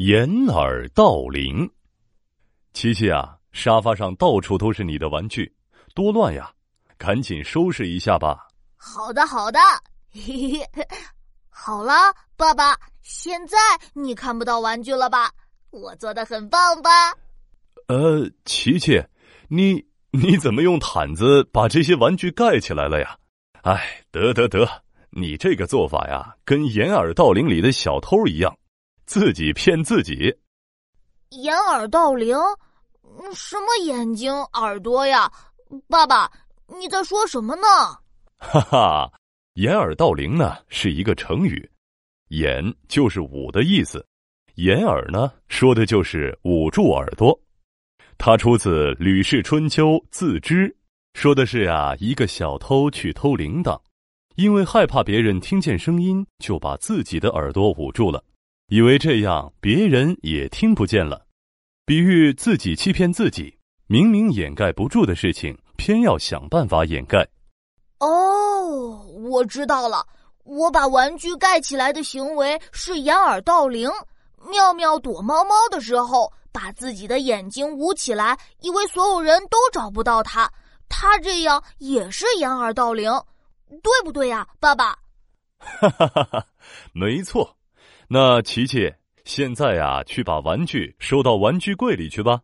掩耳盗铃。琪琪啊，沙发上到处都是你的玩具，多乱呀！赶紧收拾一下吧。好的，好的。嘿嘿嘿，好了，爸爸，现在你看不到玩具了吧？我做的很棒吧？呃，琪琪，你你怎么用毯子把这些玩具盖起来了呀？哎，得得得，你这个做法呀，跟掩耳盗铃里的小偷一样，自己骗自己。掩耳盗铃？什么眼睛、耳朵呀？爸爸，你在说什么呢？哈哈，掩耳盗铃呢是一个成语，掩就是捂的意思，掩耳呢说的就是捂住耳朵。它出自《吕氏春秋·自知》。说的是呀，一个小偷去偷铃铛，因为害怕别人听见声音，就把自己的耳朵捂住了，以为这样别人也听不见了，比喻自己欺骗自己，明明掩盖不住的事情，偏要想办法掩盖。哦，我知道了，我把玩具盖起来的行为是掩耳盗铃。妙妙躲猫猫的时候，把自己的眼睛捂起来，以为所有人都找不到他。他这样也是掩耳盗铃，对不对呀，爸爸？哈哈哈哈没错。那琪琪，现在呀，去把玩具收到玩具柜里去吧。